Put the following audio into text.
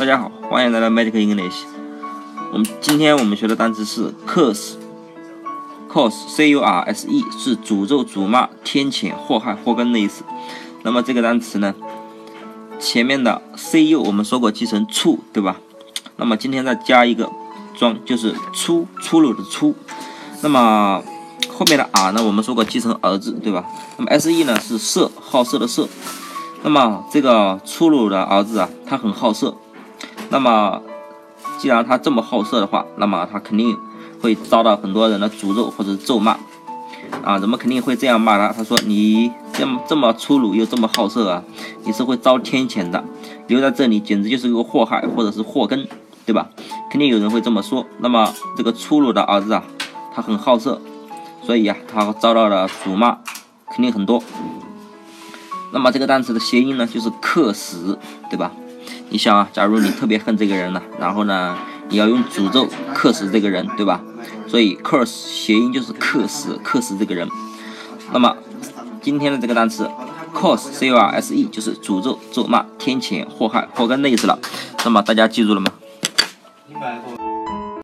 大家好，欢迎来到 Magic English。我们今天我们学的单词是 curse，curse，c u r s e 是诅咒、诅骂、天谴、祸害、祸根的意思。那么这个单词呢，前面的 c u 我们说过记成出，对吧？那么今天再加一个装，就是粗粗鲁的粗。那么后面的 r 呢，我们说过记成儿子，对吧？那么 s e 呢是色，好色的色。那么这个粗鲁的儿子啊，他很好色。那么既然他这么好色的话，那么他肯定会遭到很多人的诅咒或者咒骂啊。人们肯定会这样骂他，他说你这么这么粗鲁又这么好色啊，你是会遭天谴的，留在这里简直就是个祸害或者是祸根，对吧？肯定有人会这么说。那么这个粗鲁的儿子啊，他很好色，所以呀，他遭到了辱骂肯定很多。那么这个单词的谐音呢，就是克死，对吧？你想啊，假如你特别恨这个人呢，然后呢，你要用诅咒克死这个人，对吧？所以 curse 谐音就是克死，克死这个人。那么今天的这个单词 curse，c u r s e，就是诅咒、咒骂、天谴、祸害、祸根的意思了。那么大家记住了吗？明白